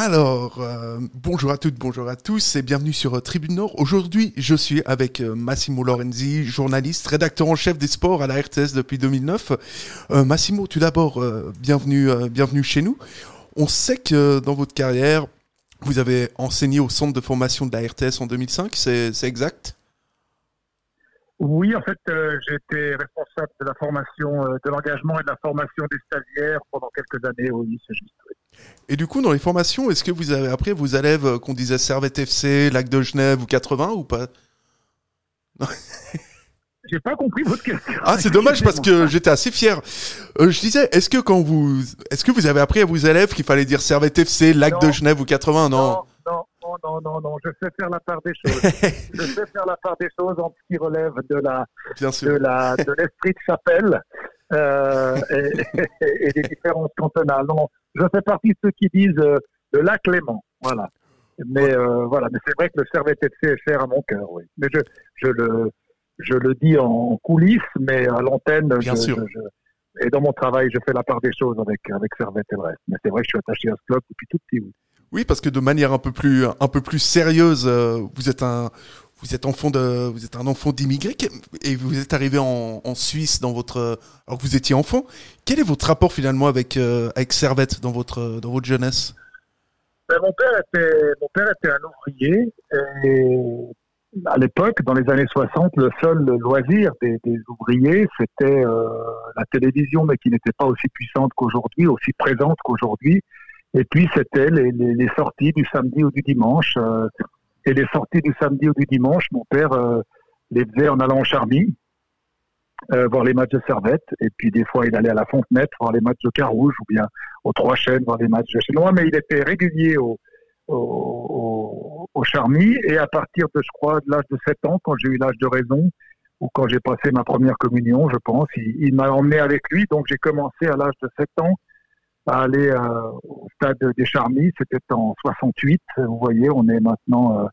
Alors, euh, bonjour à toutes, bonjour à tous et bienvenue sur euh, Tribune Nord. Aujourd'hui, je suis avec euh, Massimo Lorenzi, journaliste, rédacteur en chef des sports à la RTS depuis 2009. Massimo, tout d'abord, bienvenue, chez nous. On sait que dans votre carrière, vous avez enseigné au centre de formation de la RTS en 2005, c'est exact? Oui, en fait, j'étais responsable de la formation, de l'engagement et de la formation des stagiaires pendant quelques années. Oui, c'est juste. Et du coup, dans les formations, est-ce que vous avez appris vos élèves euh, qu'on disait Servette FC, Lac de Genève ou 80 ou pas? J'ai pas compris votre question. Ah, c'est dommage parce que j'étais assez fier. Euh, je disais, est-ce que quand vous, est-ce que vous avez appris à vos élèves qu'il fallait dire Servette FC, Lac de Genève ou 80 Non. Non, non, non, non, non, je sais faire la part des choses. je sais faire la part des choses en ce qui relève de la, de la, de l'esprit de chapelle euh, et, des différences cantonales. Non, je fais partie de ceux qui disent euh, de la Clément. Voilà. Mais euh, voilà, mais c'est vrai que le Servette FC est cher à mon cœur, oui. Mais je, je le, je le dis en coulisses, mais à l'antenne, Bien je, sûr. et dans mon travail, je fais la part des choses avec, avec Servette et le reste. Mais c'est vrai que je suis attaché à ce club depuis tout petit. Oui. Oui, parce que de manière un peu plus, un peu plus sérieuse, euh, vous êtes un, vous êtes enfant de, vous êtes un enfant d'immigré et vous êtes arrivé en, Suisse dans votre, alors que vous étiez enfant. Quel est votre rapport finalement avec euh, avec Servette dans votre dans votre jeunesse? Ben, Mon père était mon père était un ouvrier et à l'époque, dans les années 60, le seul loisir des, ouvriers, c'était euh, la télévision, mais qui n'était pas aussi puissante qu'aujourd'hui, aussi présente qu'aujourd'hui. Et puis, c'était les, les, les, sorties du samedi ou du dimanche. Euh, et les sorties du samedi ou du dimanche, mon père euh, les faisait en allant au Charmy, euh, voir les matchs de Servette. Et puis des fois, il allait à la Fontenette voir les matchs de Carouge ou bien aux Trois Chênes voir les matchs de Chinois. Mais il était régulier au, au, au, Charmy. Et à partir de, je crois, de l'âge de 7 ans, quand j'ai eu l'âge de raison, ou quand j'ai passé ma première communion, je pense, il, il m'a emmené avec lui. Donc j'ai commencé à l'âge de 7 ans à aller euh, au stade des Charmis. C'était en 68. Vous voyez, on est maintenant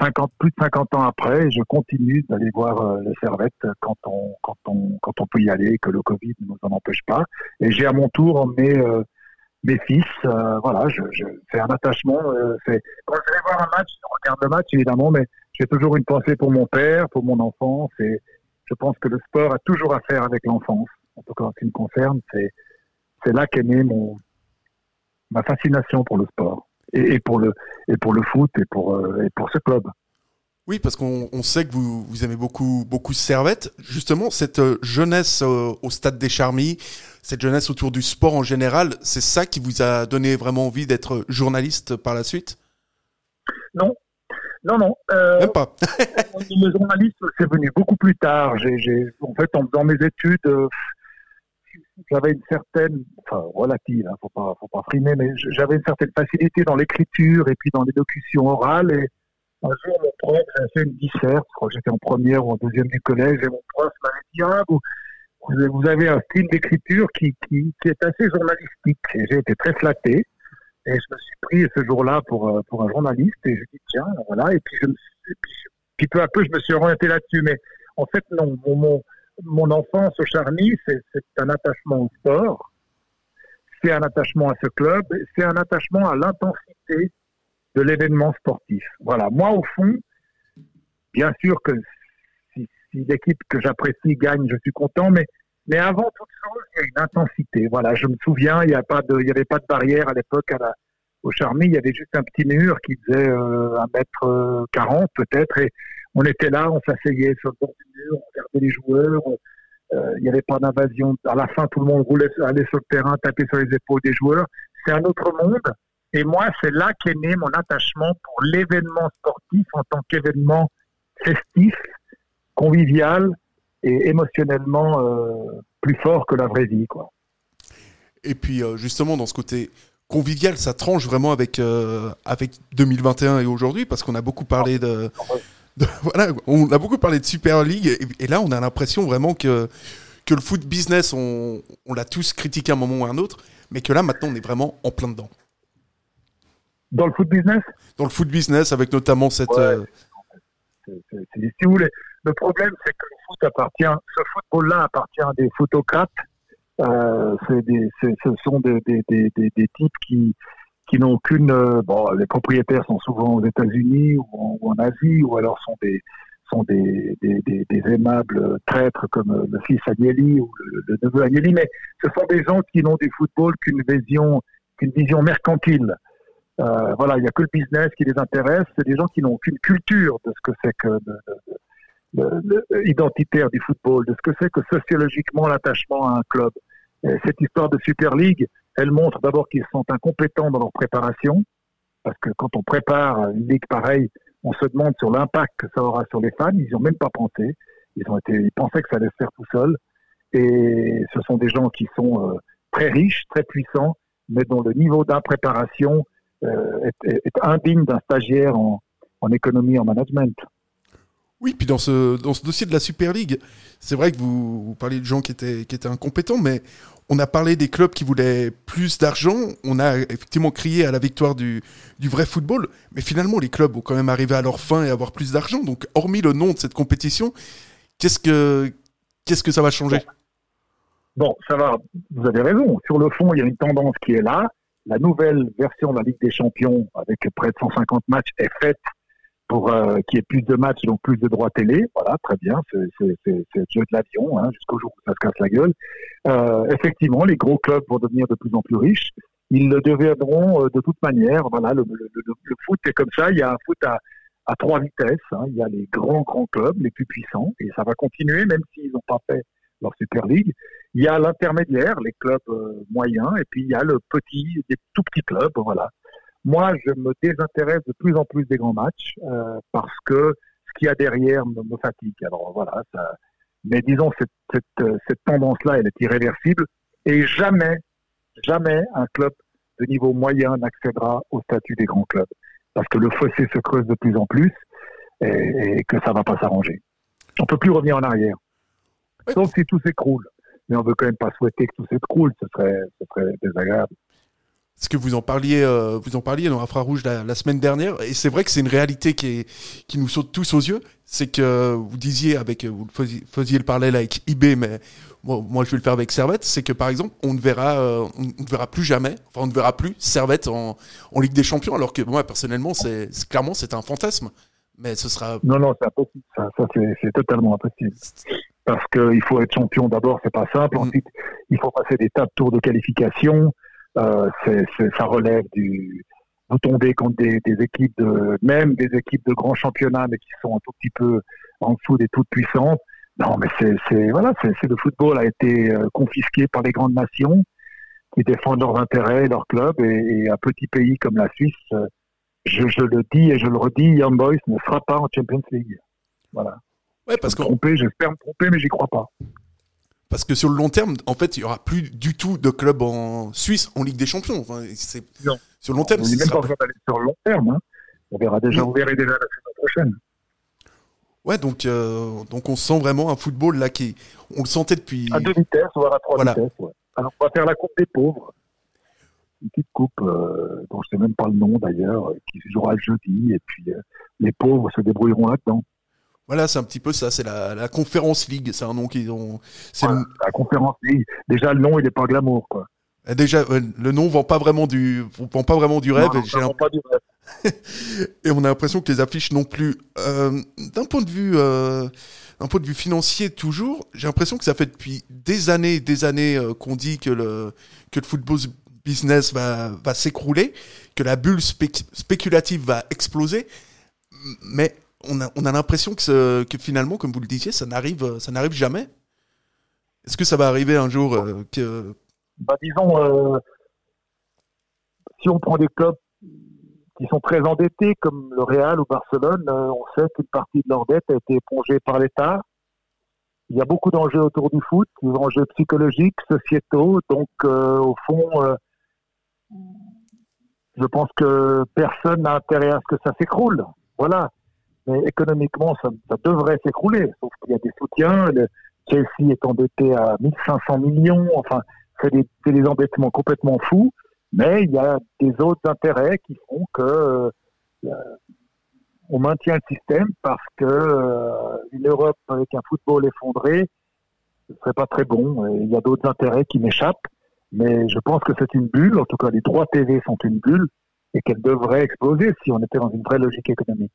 50, euh, plus de 50 ans après. Et je continue d'aller voir euh, les Servette quand on, quand, on, quand on peut y aller, que le Covid ne nous en empêche pas. Et j'ai à mon tour emmené mes fils. voilà, je, je c'est un attachement. c'est quand je vais voir un match, je regarde le match évidemment, mais j'ai toujours une pensée pour mon père, pour mon enfance. Et je pense que le sport a toujours à faire avec l'enfance. En tout cas, en ce qui me concerne, c'est c'est là qu'est née mon, ma fascination pour le sport et, pour, le, et pour le foot et pour, euh, et pour ce club. Oui, parce qu'on sait que vous, vous aimez beaucoup, beaucoup Servette. Justement, cette euh, jeunesse euh, au stade des Charmilles, cette jeunesse autour du sport en général, c'est ça qui vous a donné vraiment envie d'être journaliste par la suite? Non. Non, non. Même pas. le journaliste, c'est venu beaucoup plus tard. J'ai, en fait, en faisant mes études, j'avais une certaine, enfin relative, hein, faut pas, faut pas frimer, mais j'avais une certaine facilité dans l'écriture et puis dans l'élocution orale. Et un jour, mon prof, j'ai fait une disserte, je crois que j'étais en première ou en deuxième du collège, et mon prof m'avait dit, ah, vous, vous avez un style d'écriture qui, qui, est assez journalistique. Et j'ai été très flatté. Et je me suis pris ce jour-là pour, euh, pour un journaliste et je dis tiens, voilà. Et puis, je puis, peu à peu, je me suis orienté là-dessus. Mais en fait, non, mon, mon enfance au Charny, c'est un attachement au sport, c'est un attachement à ce club, c'est un attachement à l'intensité de l'événement sportif. Voilà. Moi, au fond, bien sûr que si, l'équipe que j'apprécie gagne, je suis content, mais, mais avant toute chose, il y a une intensité. Voilà. Je me souviens, il n'y avait pas de barrière à l'époque au Charmy, il y avait juste un petit mur qui faisait euh, un mètre quarante peut-être, on était là, on s'asseyait sur le bord du mur, on regardait les joueurs, euh, il n'y avait pas d'invasion. À la fin, tout le monde roulait, allait sur le terrain, taper sur les épaules des joueurs. C'est un autre monde. Et moi, c'est là qu'est né mon attachement pour l'événement sportif en tant qu'événement festif, convivial et émotionnellement euh, plus fort que la vraie vie. Quoi. Et puis, euh, justement, dans ce côté convivial, ça tranche vraiment avec, avec 2021 et aujourd'hui, parce qu'on a beaucoup parlé de, voilà, on a beaucoup parlé de Super League et, là on a l'impression vraiment que, que le foot business, on, on l'a tous critiqué à un moment ou à un autre, mais que là maintenant on est vraiment en plein dedans. Dans le foot business? Dans le foot business, avec notamment cette. Euh, si vous voulez, le problème c'est que le foot appartient, ce football-là appartient à des photocrates. Euh, des, ce sont des, des, des, des, types qui, qui n'ont aucune. Euh, bon, les propriétaires sont souvent aux États-Unis ou, en Asie, ou alors sont des sont des, des, aimables traîtres comme le fils Agnelli ou le, neveu Agnelli, mais ce sont des gens qui n'ont du football qu'une vision qu'une vision mercantile. Euh, voilà, il n'y a que le business qui les intéresse. C'est des gens qui n'ont aucune culture de ce que c'est que identitaire du football, de ce que c'est que sociologiquement l'attachement à un club. cette histoire de Super League, elle montre d'abord qu'ils sont incompétents dans leur préparation, parce que quand on prépare une ligue pareille, on se demande sur l'impact que ça aura sur les fans. Ils n'y ont même pas pensé. Ils, ont été, ils pensaient que ça allait se faire tout seul. Et ce sont des gens qui sont euh, très riches, très puissants, mais dont le niveau d'impréparation euh, est, indigne d'un stagiaire en, économie, en management. Oui, puis dans ce, dossier de la Super League, c'est vrai que vous, vous parlez de gens qui étaient incompétents, mais on a parlé des clubs qui voulaient plus d'argent. On a effectivement crié à la victoire du, vrai football. Mais finalement, les clubs ont quand même arrivé à leur fin et avoir plus d'argent. Donc, hormis le nom de cette compétition, qu'est-ce que, qu'est-ce que ça va changer? Bon. ça va. Vous avez raison. Sur le fond, il y a une tendance qui est là. La nouvelle version de la Ligue des Champions, avec près de 150 matchs, est faite pour euh, qu'il y ait plus de matchs, donc plus de droits télé. Voilà, très bien, c'est le jeu de l'avion, hein, jusqu'au jour où ça se casse la gueule. Euh, effectivement, les gros clubs vont devenir de plus en plus riches. Ils le deviendront euh, de toute manière. Voilà, le, le, le, le, foot est comme ça. Il y a un foot à, à trois vitesses. Hein. Il y a les grands, grands clubs, les plus puissants, et ça va continuer, même s'ils n'ont pas fait leur Super League. Il y a l'intermédiaire, les clubs euh, moyens, et puis il y a le petit, des tout petits clubs, voilà. Moi, je me désintéresse de plus en plus des grands matchs euh, parce que ce qu'il y a derrière me, me, fatigue. Alors voilà, ça... mais disons cette, cette, euh, cette tendance-là, elle est irréversible et jamais, jamais un club de niveau moyen n'accédera au statut des grands clubs parce que le fossé se creuse de plus en plus et, et que ça va pas s'arranger. On peut plus revenir en arrière, sauf si tout s'écroule. Mais on veut quand même pas souhaiter que tout s'écroule, ce serait, ce serait désagréable. Parce que vous en parliez, euh, vous en parliez dans Infrarouge la, la semaine dernière, et c'est vrai que c'est une réalité qui, est, qui nous saute tous aux yeux. C'est que vous disiez avec, vous faisiez, le parallèle avec eBay, mais moi, moi, je vais le faire avec Servette. C'est que par exemple, on ne verra, euh, on ne verra plus jamais, enfin on ne verra plus Servette en, en Ligue des Champions, alors que moi personnellement, c'est clairement c'est un fantasme. Mais ce sera. Non, non, c'est impossible. Ça, ça c'est totalement impossible. Parce qu'il faut être champion d'abord, c'est pas simple. Mm. Ensuite, il faut passer des tas de tours de qualification. Euh, ça relève du. Vous tombez contre des, des, équipes de, même des équipes de grands championnats, mais qui sont un tout petit peu en dessous des toutes puissantes. Non, mais c'est, voilà, c'est, le football a été euh, confisqué par les grandes nations qui défendent leurs intérêts, leurs clubs, et, et un petit pays comme la Suisse, euh, je, je, le dis et je le redis, Young Boys ne sera pas en Champions League. Voilà. Ouais, parce que j'espère me tromper, mais j'y crois pas. Parce que sur le long terme, en fait, il y aura plus du tout de clubs en Suisse en Ligue des Champions. Enfin, c'est sur le long terme. On n'est même pas d'aller sur le long terme. Hein. On verra déjà, on verra déjà la saison prochaine. Ouais, donc euh, donc on sent vraiment un football là qui, on le sentait depuis. À deux vitesses, voire à trois vitesses. Ouais. Alors on va faire la coupe des pauvres, une petite coupe euh, dont je sais même pas le nom d'ailleurs, qui se jouera jeudi, et puis euh, les pauvres se débrouilleront là-dedans. Voilà, c'est un petit peu ça, c'est la, la Conférence League, c'est un nom qu'ils ont. C'est La Conférence League. Déjà, le nom, il n'est pas glamour, quoi. Eh, déjà, le nom vend pas vraiment du, vend pas vraiment du rêve. Non, pas du rêve. et on a l'impression que les affiches non plus. Euh, d'un point de vue, euh, d'un point de vue financier toujours, j'ai l'impression que ça fait depuis des années, des années euh, qu'on dit que le que le football business va va s'écrouler, que la bulle spéculative va exploser, mais on a, on a l'impression que, finalement, comme vous le disiez, ça n'arrive, ça n'arrive jamais. Est-ce que ça va arriver un jour euh, que... Bah, disons, euh, si on prend des clubs qui sont très endettés, comme le Real ou Barcelone, euh, on sait qu'une partie de leur dette a été épongée par l'État. Il y a beaucoup d'enjeux autour du foot, des enjeux psychologiques, sociétaux. Donc, au fond, je pense que personne n'a intérêt à ce que ça s'écroule. Voilà mais économiquement, ça, devrait s'écrouler. Sauf qu'il y a des soutiens. Le Chelsea est endetté à 1500 millions. Enfin, c'est des, des, endettements complètement fous. Mais il y a des autres intérêts qui font que euh, on maintient le système parce que euh, une Europe avec un football effondré, ce serait pas très bon. Il y a d'autres intérêts qui m'échappent. Mais je pense que c'est une bulle. En tout cas, les droits TV sont une bulle. et qu'elle devrait exploser si on était dans une vraie logique économique.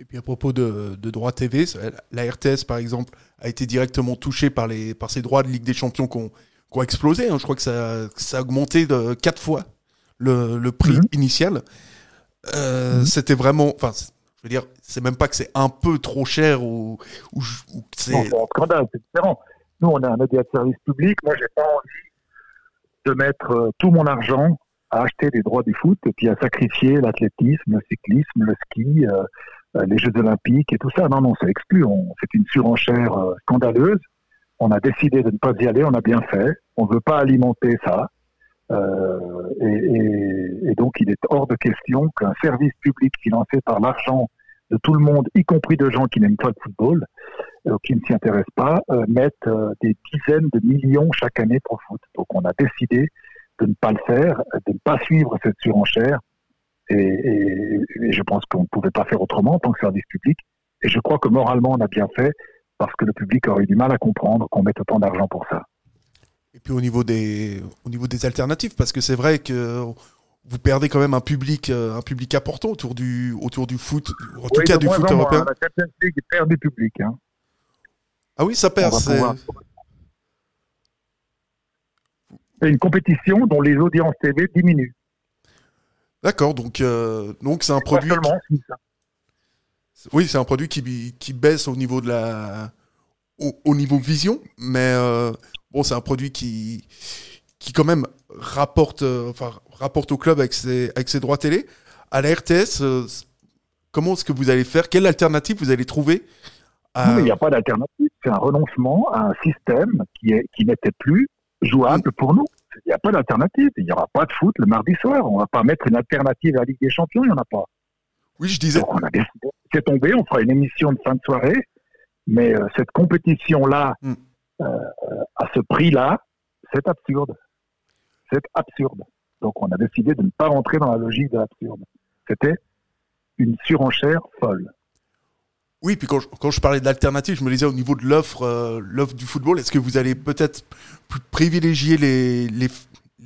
Et puis à propos de, de droits TV, la RTS par exemple a été directement touchée par, les, par ces droits de Ligue des Champions qui ont, explosé. Hein. Je crois que ça, ça, a augmenté de quatre fois le, le prix mhm. initial. Euh, mhm. C'était vraiment, enfin, je veux dire, c'est même pas que c'est un peu trop cher ou, ou, c'est. Non, c'est différent. Nous, on a un média de service public. Moi, j'ai pas envie de mettre euh, tout mon argent à acheter des droits du foot et puis à sacrifier l'athlétisme, le cyclisme, le ski, euh, les Jeux Olympiques et tout ça. Non, non, c'est exclu. C'est une surenchère scandaleuse. On a décidé de ne pas y aller. On a bien fait. On ne veut pas alimenter ça. Euh, et, et, donc, il est hors de question qu'un service public financé par l'argent de tout le monde, y compris de gens qui n'aiment pas le football, euh, qui ne s'y intéressent pas, euh, mette euh, des dizaines de millions chaque année pour le foot. Donc, on a décidé de ne pas le faire, de ne pas suivre cette surenchère. Et, et je pense qu'on ne pouvait pas faire autrement en tant que service public. Et je crois que moralement, on a bien fait parce que le public aurait eu du mal à comprendre qu'on mette autant d'argent pour ça. Et puis au niveau des, au niveau des alternatives, parce que c'est vrai que vous perdez quand même un public, euh, un public important autour du, autour du foot, en tout cas du foot européen. La Champions League perd du public. Hein. Ah oui, ça perd. C'est une compétition dont les audiences TV diminuent. D'accord, donc euh, donc c'est un produit. Oui, c'est un produit qui, qui baisse au niveau de la au, niveau vision, mais euh, bon, c'est un produit qui, qui quand même rapporte, euh, enfin, rapporte au club avec ses, avec ses droits télé. À la RTS, comment est-ce que vous allez faire? Quelle alternative vous allez trouver il n'y a pas d'alternative. C'est un renoncement à un système qui, est, qui n'était plus jouable pour nous. Il n'y a pas d'alternative. Il n'y aura pas de foot le mardi soir. On ne va pas mettre une alternative à la Ligue des Champions. Il n'y en a pas. Oui, je disais. on a C'est tombé. On fera une émission de fin de soirée. Mais euh, cette compétition-là, hmm à ce prix-là, c'est absurde. C'est absurde. Donc on a décidé de ne pas rentrer dans la logique de l'absurde. C'était une surenchère folle. Oui, puis quand je, quand je parlais d'alternative, je me disais au niveau de l'offre euh, l'offre du football, est-ce que vous allez peut-être privilégier les, les,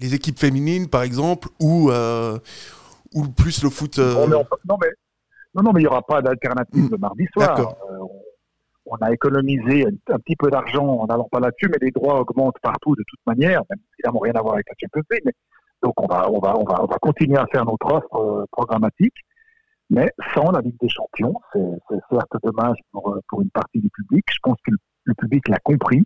les, équipes féminines, par exemple, ou, euh, ou plus le foot euh, non, mais, non, mais, il n'y aura pas d'alternative le mardi soir. On a économisé un, petit peu d'argent en n'allant pas là-dessus, mais les droits augmentent partout de toute manière, même évidemment rien à voir avec la Champions League. Mais, donc on va, on va, on va, on va continuer à faire notre offre programmatique, mais sans la Ligue des Champions. C'est certes dommage pour, euh, pour une partie du public. Je pense que le, public l'a compris,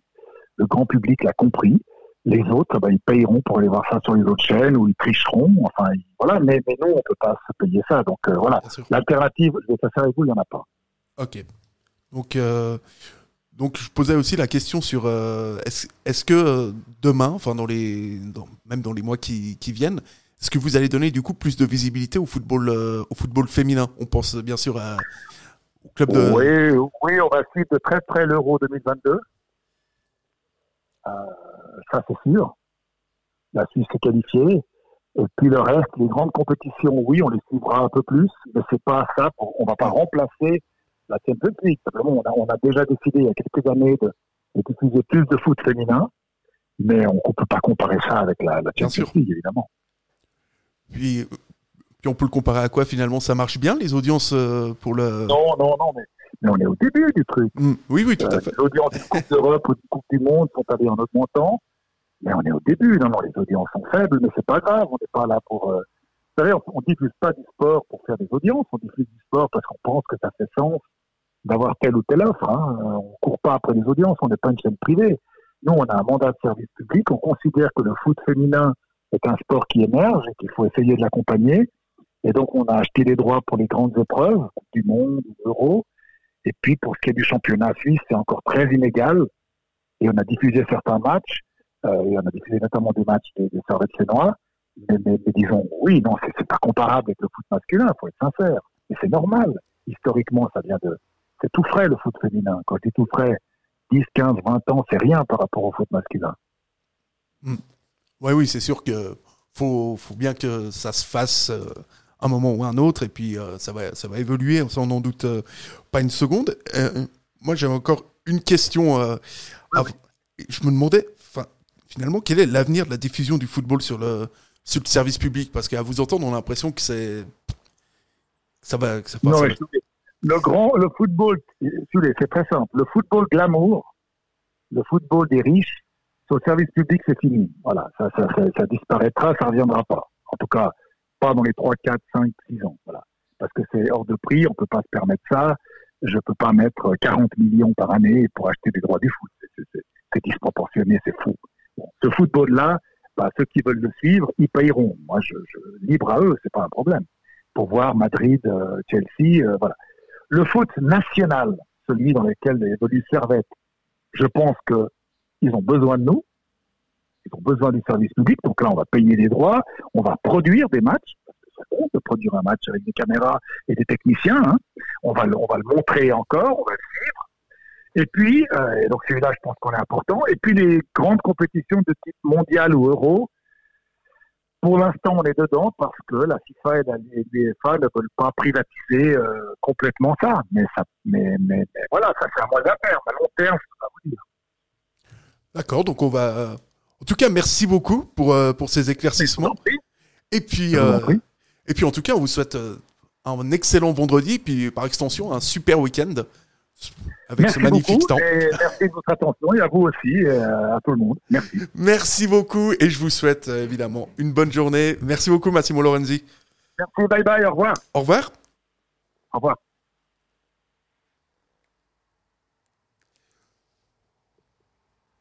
le grand public l'a compris. Les autres, bah, ils payeront pour aller voir ça sur les autres chaînes ou ils tricheront. Enfin, voilà. Mais, mais nous, on peut pas se payer ça. Donc euh, voilà. L'alternative, je vais faire avec vous, il n'y en a pas. Ok. Donc, euh, donc je posais aussi la question sur euh, est-ce que euh, demain, enfin dans les, même dans les mois qui, qui viennent, est-ce que vous allez donner du coup plus de visibilité au football, au football féminin On pense bien sûr au club de. Oui, oui, on va suivre de très près l'Euro 2022. ça c'est sûr. La Suisse est qualifiée. Et puis le reste, les grandes compétitions, oui, on les suivra un peu plus, mais c'est pas ça. On va pas remplacer la Champions League. Simplement, on a, déjà décidé il y a quelques années de, diffuser plus de foot féminin, mais on ne peut pas comparer ça avec la, la Champions League, évidemment. Puis, puis on peut le comparer à quoi finalement? Ça marche bien les audiences euh, pour le. Non, non, non, mais, on est au début du truc. Mmh. oui, oui, tout à euh, fait. Les audiences du Coupe d'Europe ou du Coupe du Monde sont allées en augmentant, mais on est au début. Non, non, les audiences sont faibles, mais c'est pas grave. On n'est pas là pour. Euh, vous savez, on, ne diffuse pas du sport pour faire des audiences. On diffuse du sport parce qu'on pense que ça fait sens d'avoir telle ou telle offre. Hein. On ne court pas après les audiences, on n'est pas une chaîne privée. Nous, on a un mandat de service public, on considère que le foot féminin est un sport qui émerge et qu'il faut essayer de l'accompagner. Et donc, on a acheté les droits pour les grandes épreuves, du Monde, l'Euro. Et puis, pour ce qui est du championnat suisse, c'est encore très inégal. Et on a diffusé certains matchs, euh, et on a diffusé notamment des matchs des, des Servettes Fénois. Mais, disons, oui, non, c'est pas comparable avec le foot masculin, il faut être sincère. Et c'est normal. Historiquement, ça vient de, c'est tout frais le foot féminin. Quand c'est tout frais, 10, 15, 20 ans, c'est rien par rapport au foot masculin. Hmm. Oui, oui, c'est sûr que faut, faut bien que ça se fasse euh, un moment ou un autre, et puis euh, ça, va, ça va évoluer, on n'en doute euh, pas une seconde. moi, j'avais encore une question. Je me demandais, finalement, quel est l'avenir de la diffusion du football sur le, sur le service public? Parce qu'à vous entendre, on a l'impression que c'est. Ça va. Ça non, Le grand, le football, c'est très simple. Le football glamour, le football des riches, le service public, c'est fini. Voilà, ça, ça, ça, disparaîtra, ça ne reviendra pas. En tout cas, pas dans les 3, 4, 5, 6 ans. Voilà. Parce que c'est hors de prix, on ne peut pas se permettre ça. Je ne peux pas mettre 40 millions par année pour acheter des droits du foot. C'est disproportionné, c'est fou. ce football-là, bah, ceux qui veulent le suivre, ils payeront. Moi, je, je libre à eux, c'est pas un problème. Pour voir Madrid, euh, Chelsea, euh, voilà. Le foot national, celui dans lequel évolue Servette, je pense qu'ils ont besoin de nous. Ils ont besoin du service public. Donc là, on va payer des droits, on va produire des matchs. Parce que ça compte de produire un match avec des caméras et des techniciens. Hein. On, va le, montrer encore, on va le suivre. Et puis, euh, donc celui-là, je pense qu'on est important. Et puis les grandes compétitions de type mondial ou euro, pour l'instant, on est dedans parce que la FIFA et la l'UEFA ne veulent pas privatiser euh, complètement ça. Mais, ça mais, voilà, ça c'est à moyen terme. À long terme, je pas vous dire. D'accord, donc on va. Euh, en tout cas, merci beaucoup pour, pour ces éclaircissements. Et puis, et puis, en tout cas, on vous souhaite un excellent vendredi, puis par extension, un super week-end avec merci ce magnifique temps. merci de votre attention et à vous aussi, et à tout le monde. Merci. Merci beaucoup et je vous souhaite euh, évidemment une bonne journée. Merci beaucoup, Massimo Lorenzi. Merci, bye bye, au revoir. Au revoir. Au revoir.